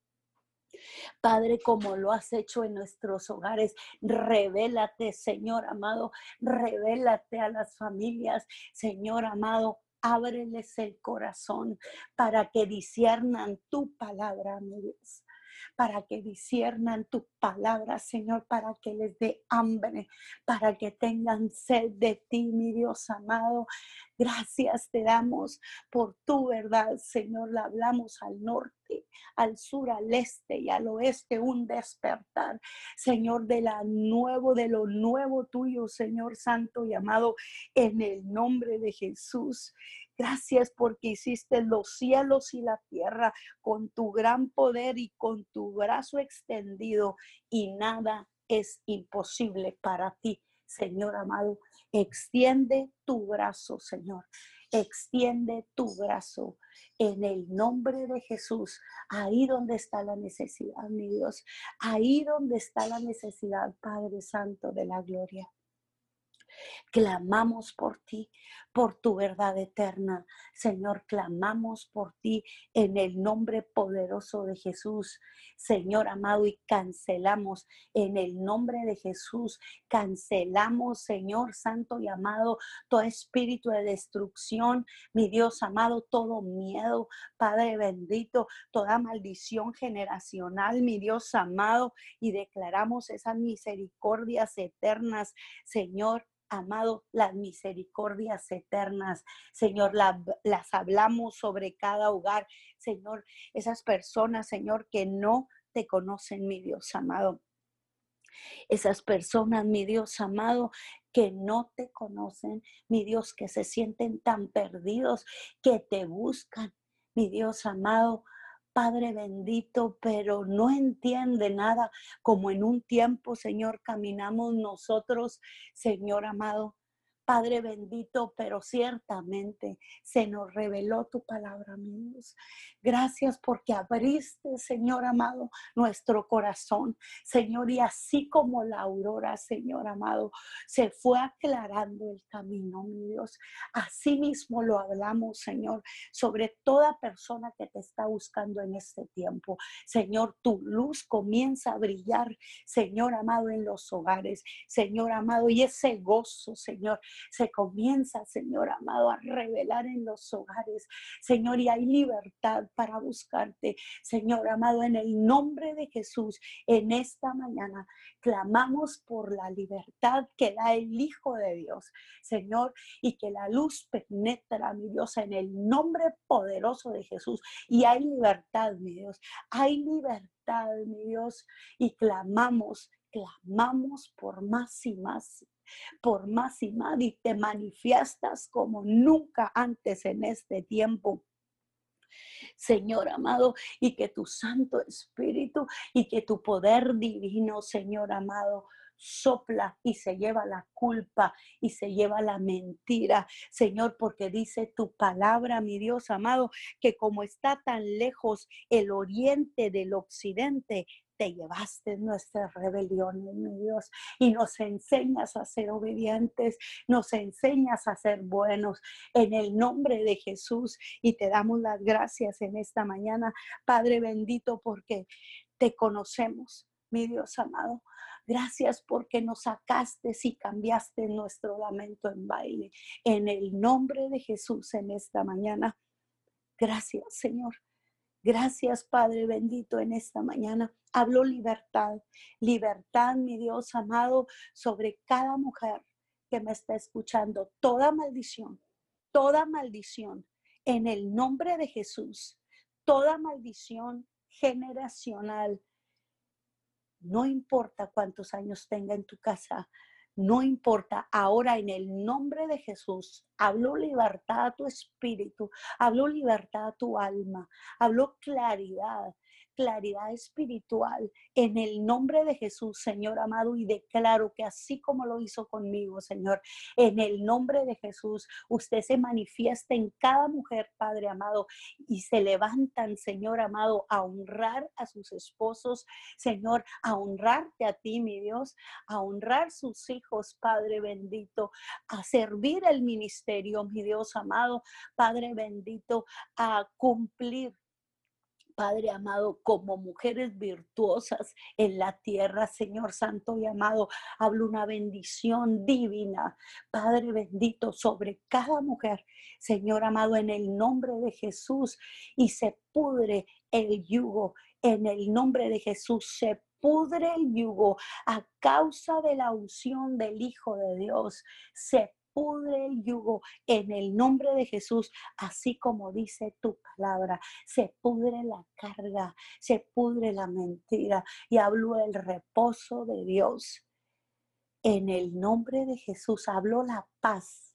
Padre, como lo has hecho en nuestros hogares, revélate, Señor amado, revélate a las familias, Señor amado, ábreles el corazón para que disiernan tu palabra, mi Dios para que disiernan tu palabra, Señor, para que les dé hambre, para que tengan sed de ti, mi Dios amado. Gracias te damos por tu verdad, Señor. La hablamos al norte, al sur, al este y al oeste, un despertar, Señor, de la nuevo, de lo nuevo tuyo, Señor Santo y amado, en el nombre de Jesús. Gracias porque hiciste los cielos y la tierra con tu gran poder y con tu brazo extendido y nada es imposible para ti, Señor amado. Extiende tu brazo, Señor. Extiende tu brazo en el nombre de Jesús. Ahí donde está la necesidad, mi Dios. Ahí donde está la necesidad, Padre Santo de la gloria. Clamamos por ti, por tu verdad eterna. Señor, clamamos por ti en el nombre poderoso de Jesús. Señor amado, y cancelamos en el nombre de Jesús, cancelamos, Señor Santo y amado, todo espíritu de destrucción, mi Dios amado, todo miedo, Padre bendito, toda maldición generacional, mi Dios amado, y declaramos esas misericordias eternas, Señor amado, las misericordias eternas, Señor, las hablamos sobre cada hogar, Señor, esas personas, Señor, que no te conocen, mi Dios amado. Esas personas, mi Dios amado, que no te conocen, mi Dios, que se sienten tan perdidos, que te buscan, mi Dios amado, Padre bendito, pero no entiende nada como en un tiempo, Señor, caminamos nosotros, Señor amado, Padre bendito, pero ciertamente se nos reveló tu palabra, amigos. Gracias porque abriste, Señor amado, nuestro corazón, Señor, y así como la aurora, Señor amado, se fue aclarando el camino, mi Dios. Así mismo lo hablamos, Señor, sobre toda persona que te está buscando en este tiempo. Señor, tu luz comienza a brillar, Señor amado, en los hogares, Señor amado, y ese gozo, Señor, se comienza, Señor amado, a revelar en los hogares. Señor, y hay libertad para buscarte. Señor amado, en el nombre de Jesús, en esta mañana clamamos por la libertad que da el Hijo de Dios, Señor, y que la luz penetra, mi Dios, en el nombre poderoso de Jesús. Y hay libertad, mi Dios, hay libertad, mi Dios, y clamamos clamamos por más y más, por más y más, y te manifiestas como nunca antes en este tiempo. Señor amado, y que tu Santo Espíritu y que tu poder divino, Señor amado, sopla y se lleva la culpa y se lleva la mentira, Señor, porque dice tu palabra, mi Dios amado, que como está tan lejos el oriente del occidente, te llevaste nuestras rebeliones, mi Dios, y nos enseñas a ser obedientes, nos enseñas a ser buenos en el nombre de Jesús y te damos las gracias en esta mañana, Padre bendito, porque te conocemos, mi Dios amado. Gracias porque nos sacaste y cambiaste nuestro lamento en baile. En el nombre de Jesús en esta mañana. Gracias, Señor. Gracias, Padre bendito, en esta mañana. Hablo libertad, libertad, mi Dios amado, sobre cada mujer que me está escuchando. Toda maldición, toda maldición, en el nombre de Jesús, toda maldición generacional. No importa cuántos años tenga en tu casa, no importa, ahora en el nombre de Jesús, hablo libertad a tu espíritu, hablo libertad a tu alma, hablo claridad, claridad espiritual en el nombre de Jesús, Señor amado, y declaro que así como lo hizo conmigo, Señor, en el nombre de Jesús, usted se manifiesta en cada mujer, Padre amado, y se levantan, Señor amado, a honrar a sus esposos, Señor, a honrarte a ti, mi Dios, a honrar sus hijos, Padre bendito, a servir el ministerio, mi Dios amado, Padre bendito, a cumplir Padre amado, como mujeres virtuosas en la tierra, Señor Santo y amado, hablo una bendición divina, Padre bendito, sobre cada mujer, Señor amado, en el nombre de Jesús, y se pudre el yugo, en el nombre de Jesús se pudre el yugo a causa de la unción del Hijo de Dios, se pudre el yugo en el nombre de Jesús, así como dice tu palabra. Se pudre la carga, se pudre la mentira y hablo el reposo de Dios. En el nombre de Jesús hablo la paz.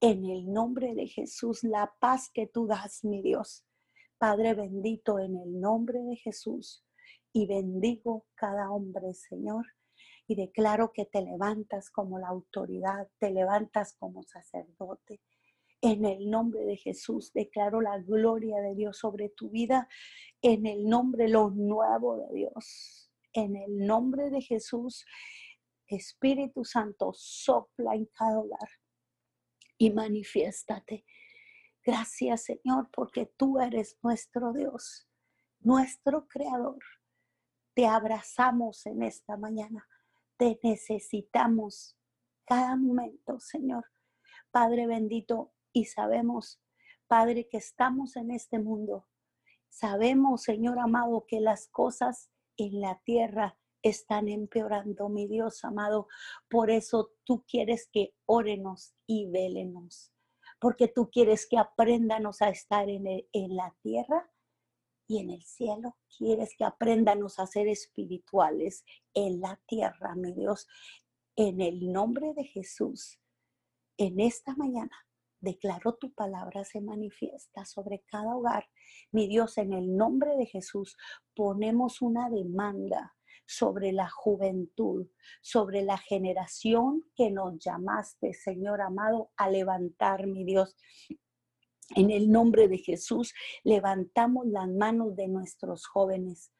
En el nombre de Jesús, la paz que tú das, mi Dios. Padre bendito, en el nombre de Jesús. Y bendigo cada hombre, Señor y declaro que te levantas como la autoridad, te levantas como sacerdote. En el nombre de Jesús declaro la gloria de Dios sobre tu vida, en el nombre lo nuevo de Dios. En el nombre de Jesús, Espíritu Santo, sopla en cada hogar y manifiéstate. Gracias Señor, porque tú eres nuestro Dios, nuestro Creador. Te abrazamos en esta mañana te necesitamos cada momento, Señor. Padre bendito, y sabemos, Padre, que estamos en este mundo. Sabemos, Señor amado, que las cosas en la tierra están empeorando, mi Dios amado. Por eso tú quieres que órenos y vélenos. Porque tú quieres que aprendanos a estar en, en la tierra y en el cielo. Quieres que aprendamos a ser espirituales en la tierra, mi Dios. En el nombre de Jesús, en esta mañana, declaro tu palabra se manifiesta sobre cada hogar. Mi Dios, en el nombre de Jesús, ponemos una demanda sobre la juventud, sobre la generación que nos llamaste, Señor amado, a levantar, mi Dios. En el nombre de Jesús, levantamos las manos de nuestros jóvenes.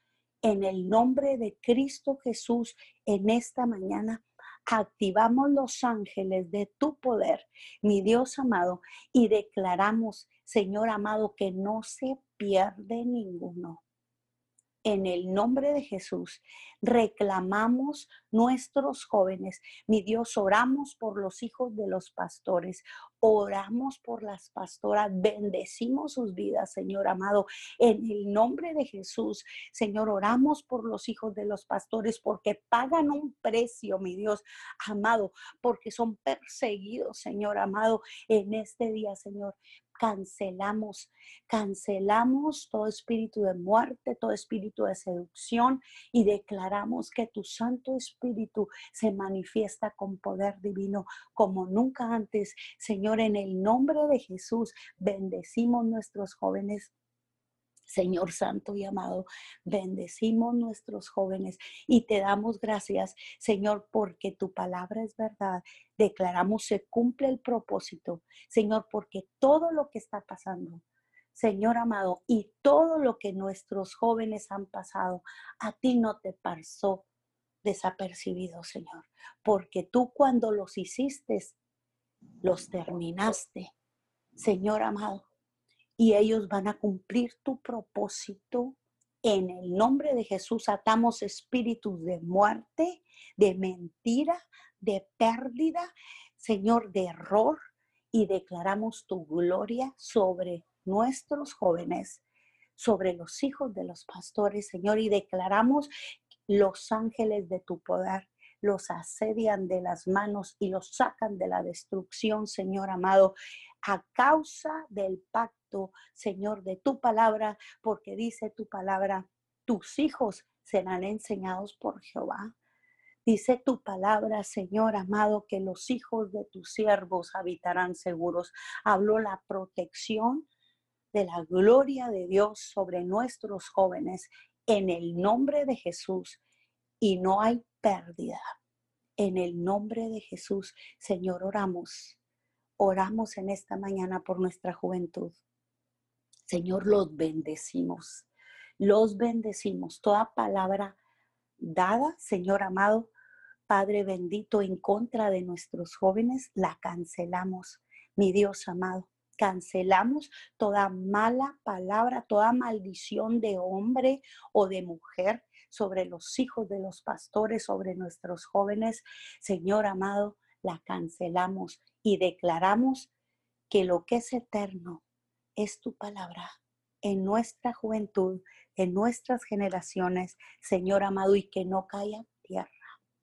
En el nombre de Cristo Jesús, en esta mañana, activamos los ángeles de tu poder, mi Dios amado, y declaramos, Señor amado, que no se pierde ninguno. En el nombre de Jesús, reclamamos nuestros jóvenes. Mi Dios, oramos por los hijos de los pastores, oramos por las pastoras, bendecimos sus vidas, Señor amado, en el nombre de Jesús. Señor, oramos por los hijos de los pastores porque pagan un precio, mi Dios amado, porque son perseguidos, Señor amado, en este día, Señor cancelamos, cancelamos todo espíritu de muerte, todo espíritu de seducción y declaramos que tu Santo Espíritu se manifiesta con poder divino como nunca antes. Señor, en el nombre de Jesús, bendecimos nuestros jóvenes Señor Santo y amado, bendecimos nuestros jóvenes y te damos gracias, Señor, porque tu palabra es verdad. Declaramos se cumple el propósito, Señor, porque todo lo que está pasando, Señor amado, y todo lo que nuestros jóvenes han pasado, a ti no te pasó desapercibido, Señor, porque tú cuando los hiciste, los terminaste, Señor amado y ellos van a cumplir tu propósito. En el nombre de Jesús atamos espíritus de muerte, de mentira, de pérdida, Señor, de error y declaramos tu gloria sobre nuestros jóvenes, sobre los hijos de los pastores, Señor, y declaramos los ángeles de tu poder los asedian de las manos y los sacan de la destrucción, Señor amado, a causa del pacto, Señor, de tu palabra, porque dice tu palabra, tus hijos serán enseñados por Jehová. Dice tu palabra, Señor amado, que los hijos de tus siervos habitarán seguros. Habló la protección de la gloria de Dios sobre nuestros jóvenes en el nombre de Jesús y no hay pérdida. En el nombre de Jesús, Señor, oramos. Oramos en esta mañana por nuestra juventud. Señor, los bendecimos. Los bendecimos. Toda palabra dada, Señor amado, Padre bendito, en contra de nuestros jóvenes, la cancelamos. Mi Dios amado, cancelamos toda mala palabra, toda maldición de hombre o de mujer sobre los hijos de los pastores, sobre nuestros jóvenes. Señor amado, la cancelamos y declaramos que lo que es eterno es tu palabra en nuestra juventud, en nuestras generaciones, Señor amado, y que no caiga tierra.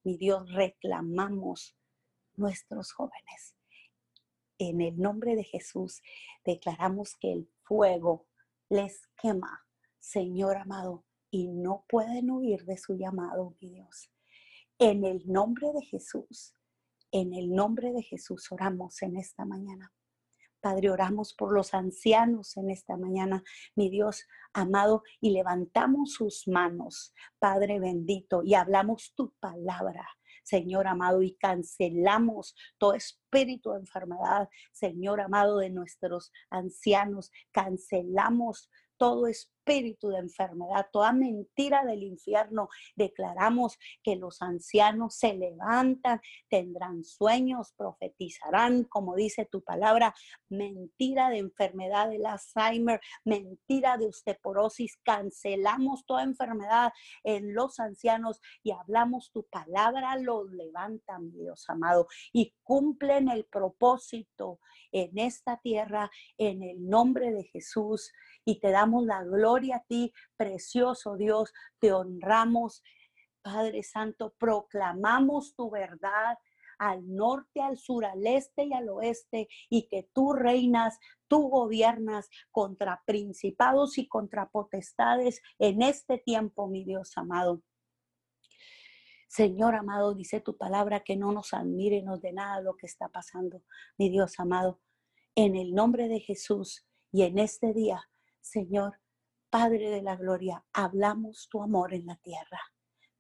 Mi Dios, reclamamos nuestros jóvenes. En el nombre de Jesús, declaramos que el fuego les quema, Señor amado, y no pueden huir de su llamado, mi Dios. En el nombre de Jesús, en el nombre de Jesús oramos en esta mañana. Padre, oramos por los ancianos en esta mañana, mi Dios amado, y levantamos sus manos, Padre bendito, y hablamos tu palabra. Señor amado, y cancelamos todo espíritu de enfermedad, Señor amado, de nuestros ancianos. Cancelamos todo espíritu de enfermedad, toda mentira del infierno. Declaramos que los ancianos se levantan, tendrán sueños, profetizarán, como dice tu palabra, mentira de enfermedad del Alzheimer, mentira de osteoporosis. Cancelamos toda enfermedad en los ancianos y hablamos tu palabra, los levantan, Dios amado, y cumplen el propósito en esta tierra en el nombre de Jesús y te damos la gloria a ti, precioso Dios, te honramos, Padre Santo, proclamamos tu verdad al norte, al sur, al este y al oeste, y que tú reinas, tú gobiernas contra principados y contra potestades en este tiempo, mi Dios amado. Señor amado, dice tu palabra que no nos admirenos de nada lo que está pasando, mi Dios amado. En el nombre de Jesús y en este día Señor, Padre de la Gloria, hablamos tu amor en la tierra,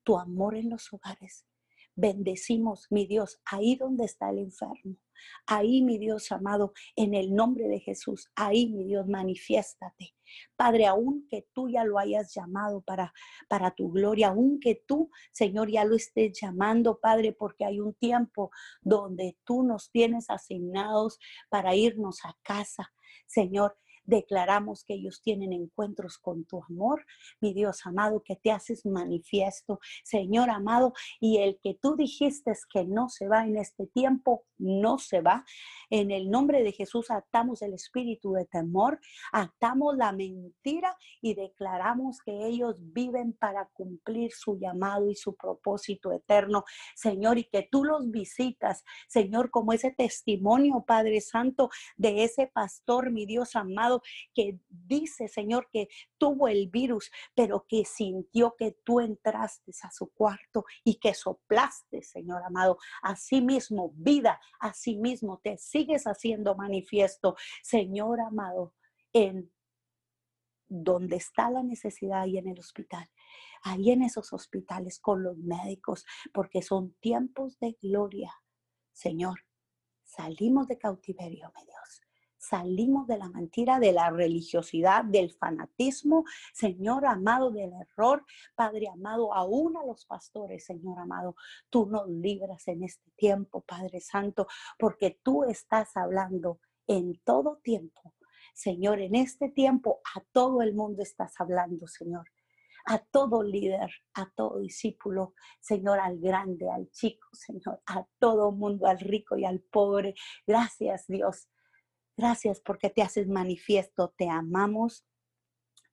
tu amor en los hogares. Bendecimos, mi Dios, ahí donde está el enfermo. Ahí, mi Dios amado, en el nombre de Jesús, ahí, mi Dios, manifiéstate. Padre, aun que tú ya lo hayas llamado para, para tu gloria, aun que tú, Señor, ya lo estés llamando, Padre, porque hay un tiempo donde tú nos tienes asignados para irnos a casa. Señor, Declaramos que ellos tienen encuentros con tu amor, mi Dios amado, que te haces manifiesto, Señor amado, y el que tú dijiste que no se va en este tiempo, no se va. En el nombre de Jesús atamos el espíritu de temor, atamos la mentira y declaramos que ellos viven para cumplir su llamado y su propósito eterno, Señor, y que tú los visitas, Señor, como ese testimonio, Padre Santo, de ese pastor, mi Dios amado, que dice, Señor, que tuvo el virus, pero que sintió que tú entraste a su cuarto y que soplaste, Señor amado, así mismo vida, así mismo te sigues haciendo manifiesto, Señor amado, en donde está la necesidad y en el hospital, ahí en esos hospitales con los médicos, porque son tiempos de gloria. Señor, salimos de cautiverio, mi Dios. Salimos de la mentira, de la religiosidad, del fanatismo, Señor amado, del error, Padre amado, aún a los pastores, Señor amado, tú nos libras en este tiempo, Padre Santo, porque tú estás hablando en todo tiempo Señor, en este tiempo a todo el mundo estás hablando, Señor. A todo líder, a todo discípulo, Señor, al grande, al chico, Señor, a todo mundo, al rico y al pobre. Gracias, Dios. Gracias porque te haces manifiesto. Te amamos,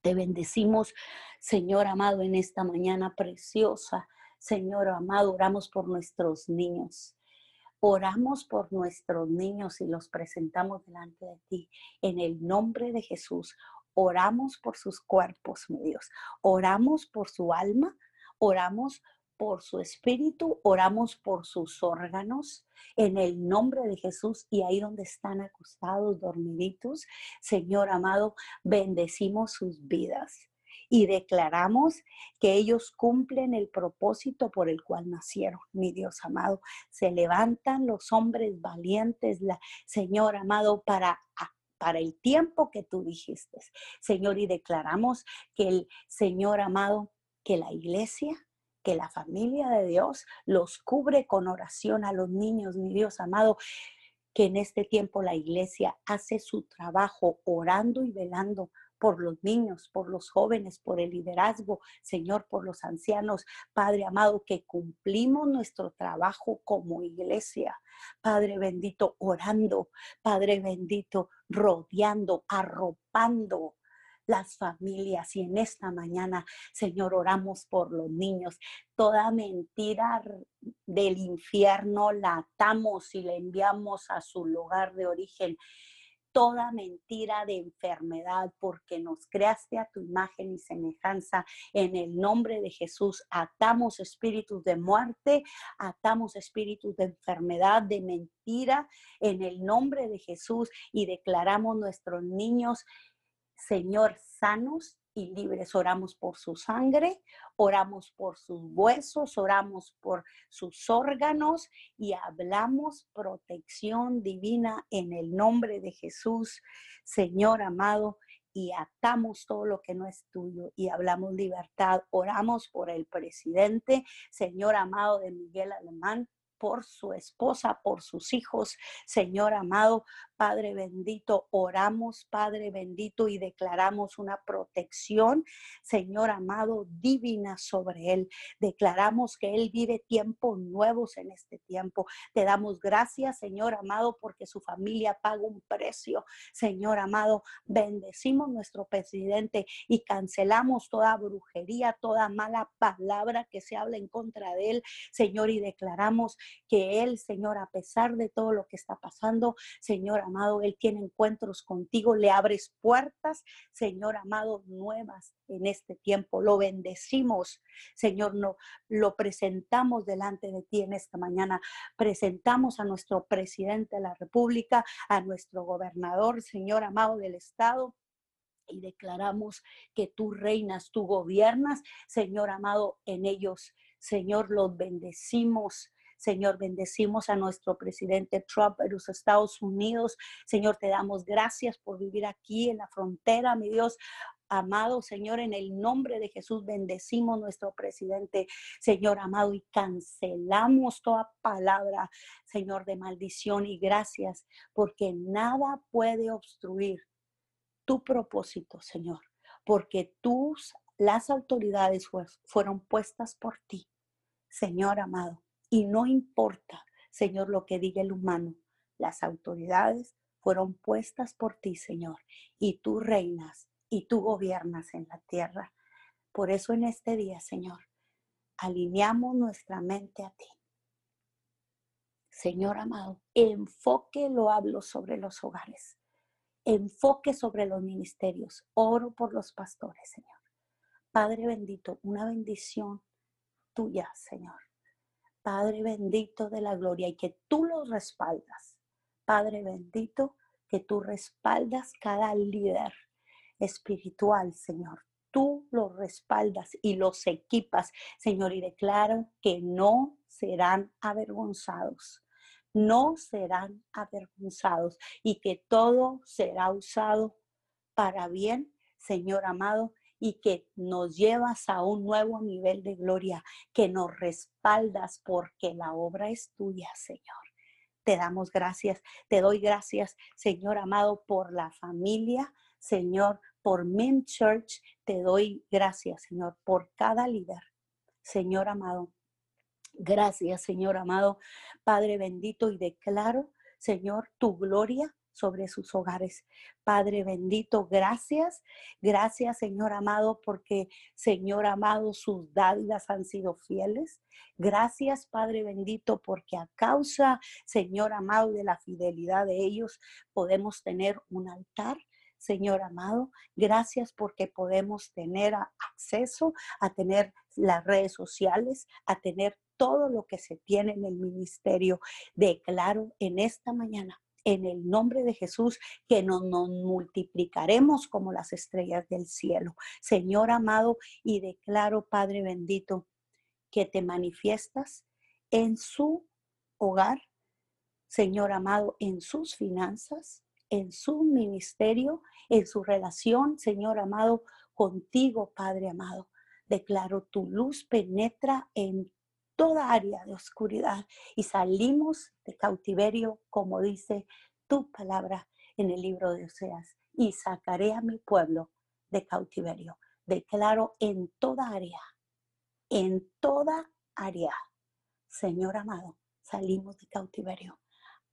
te bendecimos, Señor amado, en esta mañana preciosa. Señor amado, oramos por nuestros niños. Oramos por nuestros niños y los presentamos delante de ti. En el nombre de Jesús, oramos por sus cuerpos, mi Dios. Oramos por su alma, oramos por su espíritu, oramos por sus órganos, en el nombre de Jesús y ahí donde están acostados, dormiditos, Señor amado, bendecimos sus vidas y declaramos que ellos cumplen el propósito por el cual nacieron, mi Dios amado. Se levantan los hombres valientes, la, Señor amado, para para el tiempo que tú dijiste, Señor, y declaramos que el Señor amado, que la iglesia, que la familia de Dios los cubre con oración a los niños, mi Dios amado, que en este tiempo la iglesia hace su trabajo orando y velando por los niños, por los jóvenes, por el liderazgo, Señor, por los ancianos. Padre amado, que cumplimos nuestro trabajo como iglesia. Padre bendito, orando. Padre bendito, rodeando, arropando las familias. Y en esta mañana, Señor, oramos por los niños. Toda mentira del infierno la atamos y la enviamos a su lugar de origen toda mentira de enfermedad, porque nos creaste a tu imagen y semejanza. En el nombre de Jesús, atamos espíritus de muerte, atamos espíritus de enfermedad, de mentira, en el nombre de Jesús y declaramos nuestros niños, Señor, sanos y libres. Oramos por su sangre, oramos por sus huesos, oramos por sus órganos y hablamos protección divina en el nombre de Jesús, Señor amado. Y atamos todo lo que no es tuyo y hablamos libertad. Oramos por el presidente, Señor amado de Miguel Alemán, por su esposa, por sus hijos. Señor amado, Padre bendito, oramos, Padre bendito, y declaramos una protección, Señor amado, divina sobre él. Declaramos que él vive tiempos nuevos en este tiempo. Te damos gracias, Señor amado, porque su familia paga un precio. Señor amado, bendecimos nuestro presidente y cancelamos toda brujería, toda mala palabra que se habla en contra de él, Señor, y declaramos que él, Señor, a pesar de todo lo que está pasando, Señor amado, Él tiene encuentros contigo, le abres puertas, Señor amado, nuevas en este tiempo. Lo bendecimos, Señor, no, lo presentamos delante de ti en esta mañana. Presentamos a nuestro presidente de la República, a nuestro gobernador, Señor amado del Estado y declaramos que tú reinas, tú gobiernas, Señor amado, en ellos. Señor, los bendecimos. Señor, bendecimos a nuestro presidente Trump en los Estados Unidos. Señor, te damos gracias por vivir aquí en la frontera, mi Dios. Amado Señor, en el nombre de Jesús bendecimos nuestro presidente, Señor amado, y cancelamos toda palabra, Señor, de maldición y gracias, porque nada puede obstruir tu propósito, Señor, porque tus, las autoridades fueron puestas por ti, Señor amado, y no importa, Señor, lo que diga el humano, las autoridades fueron puestas por ti, Señor, y tú reinas y tú gobiernas en la tierra. Por eso en este día, Señor, alineamos nuestra mente a ti. Señor amado, enfoque lo hablo sobre los hogares, enfoque sobre los ministerios, oro por los pastores, Señor. Padre bendito, una bendición tuya, Señor. Padre bendito de la gloria y que tú los respaldas. Padre bendito, que tú respaldas cada líder espiritual, Señor. Tú los respaldas y los equipas, Señor, y declaro que no serán avergonzados. No serán avergonzados y que todo será usado para bien, Señor amado, y que nos llevas a un nuevo nivel de gloria, que nos respaldas porque la obra es tuya, Señor. Te damos gracias, te doy gracias, Señor amado, por la familia, Señor, por Men Church, te doy gracias, Señor, por cada líder, Señor amado. Gracias, Señor amado, Padre bendito, y declaro, Señor, tu gloria sobre sus hogares. Padre bendito, gracias. Gracias, Señor amado, porque, Señor amado, sus dádivas han sido fieles. Gracias, Padre bendito, porque a causa, Señor amado, de la fidelidad de ellos, podemos tener un altar. Señor amado, gracias porque podemos tener acceso a tener las redes sociales, a tener todo lo que se tiene en el ministerio. Declaro en esta mañana en el nombre de Jesús, que nos, nos, multiplicaremos como las estrellas del cielo. Señor amado, y declaro, Padre bendito, que te manifiestas en su hogar, Señor amado, en sus finanzas, en su ministerio, en su relación, Señor amado, contigo, Padre amado. Declaro tu luz penetra en toda área de oscuridad y salimos de cautiverio, como dice tu palabra en el libro de Oseas, y sacaré a mi pueblo de cautiverio. Declaro en toda área, en toda área, Señor amado, salimos de cautiverio.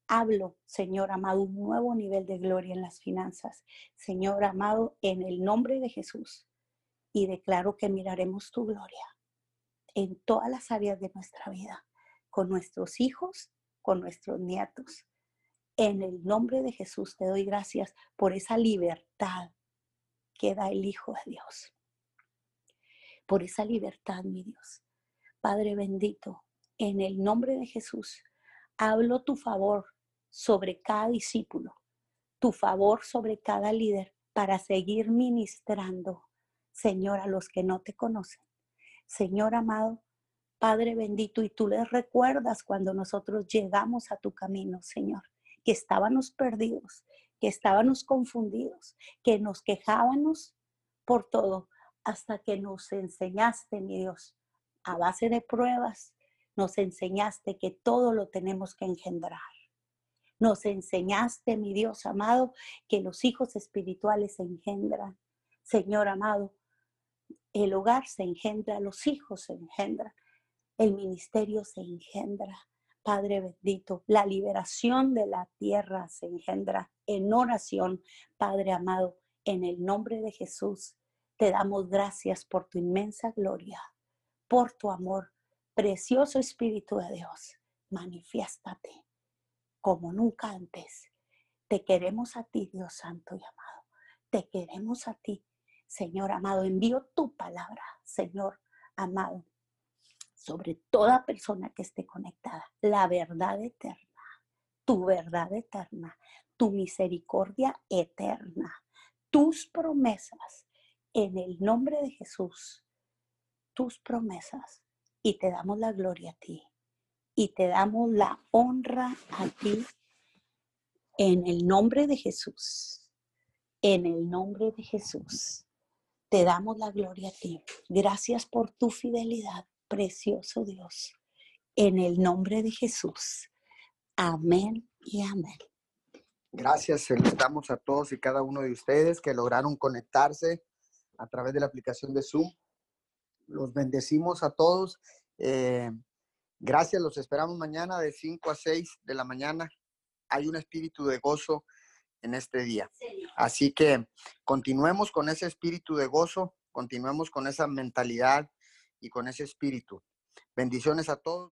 Hablo, Señor amado, un nuevo nivel de gloria en las finanzas. Señor amado, en el nombre de Jesús. Y declaro que miraremos tu gloria en todas las áreas de nuestra vida, con nuestros hijos, con nuestros nietos. En el nombre de Jesús te doy gracias por esa libertad que da el Hijo de Dios. Por esa libertad, mi Dios. Padre bendito, en el nombre de Jesús, hablo tu favor sobre cada discípulo, tu favor sobre cada líder para seguir ministrando, Señor, a los que no te conocen. Señor amado, Padre bendito, y tú les recuerdas cuando nosotros llegamos a tu camino, Señor, que estábamos perdidos, que estábamos confundidos, que nos quejábamos por todo, hasta que nos enseñaste, mi Dios, a base de pruebas, nos enseñaste que todo lo tenemos que engendrar. Nos enseñaste, mi Dios amado, que los hijos espirituales se engendran. Señor amado, el hogar se engendra, los hijos se engendran, el ministerio se engendra. Padre bendito, la liberación de la tierra se engendra en oración, Padre amado, en el nombre de Jesús. Te damos gracias por tu inmensa gloria, por tu amor. Precioso Espíritu de Dios, manifiéstate como nunca antes. Te queremos a ti, Dios Santo y amado. Te queremos a ti, Señor amado, envío tu palabra, Señor amado, sobre toda persona que esté conectada. La verdad eterna, tu verdad eterna, tu misericordia eterna, tus promesas, en el nombre de Jesús, tus promesas. Y te damos la gloria a ti. Y te damos la honra a ti en el nombre de Jesús. En el nombre de Jesús. Te damos la gloria a ti. Gracias por tu fidelidad, precioso Dios. En el nombre de Jesús. Amén y amén. Gracias, felicitamos a todos y cada uno de ustedes que lograron conectarse a través de la aplicación de Zoom. Los bendecimos a todos. Eh, gracias, los esperamos mañana de 5 a 6 de la mañana. Hay un espíritu de gozo en este día. Así que continuemos con ese espíritu de gozo, continuemos con esa mentalidad y con ese espíritu. Bendiciones a todos.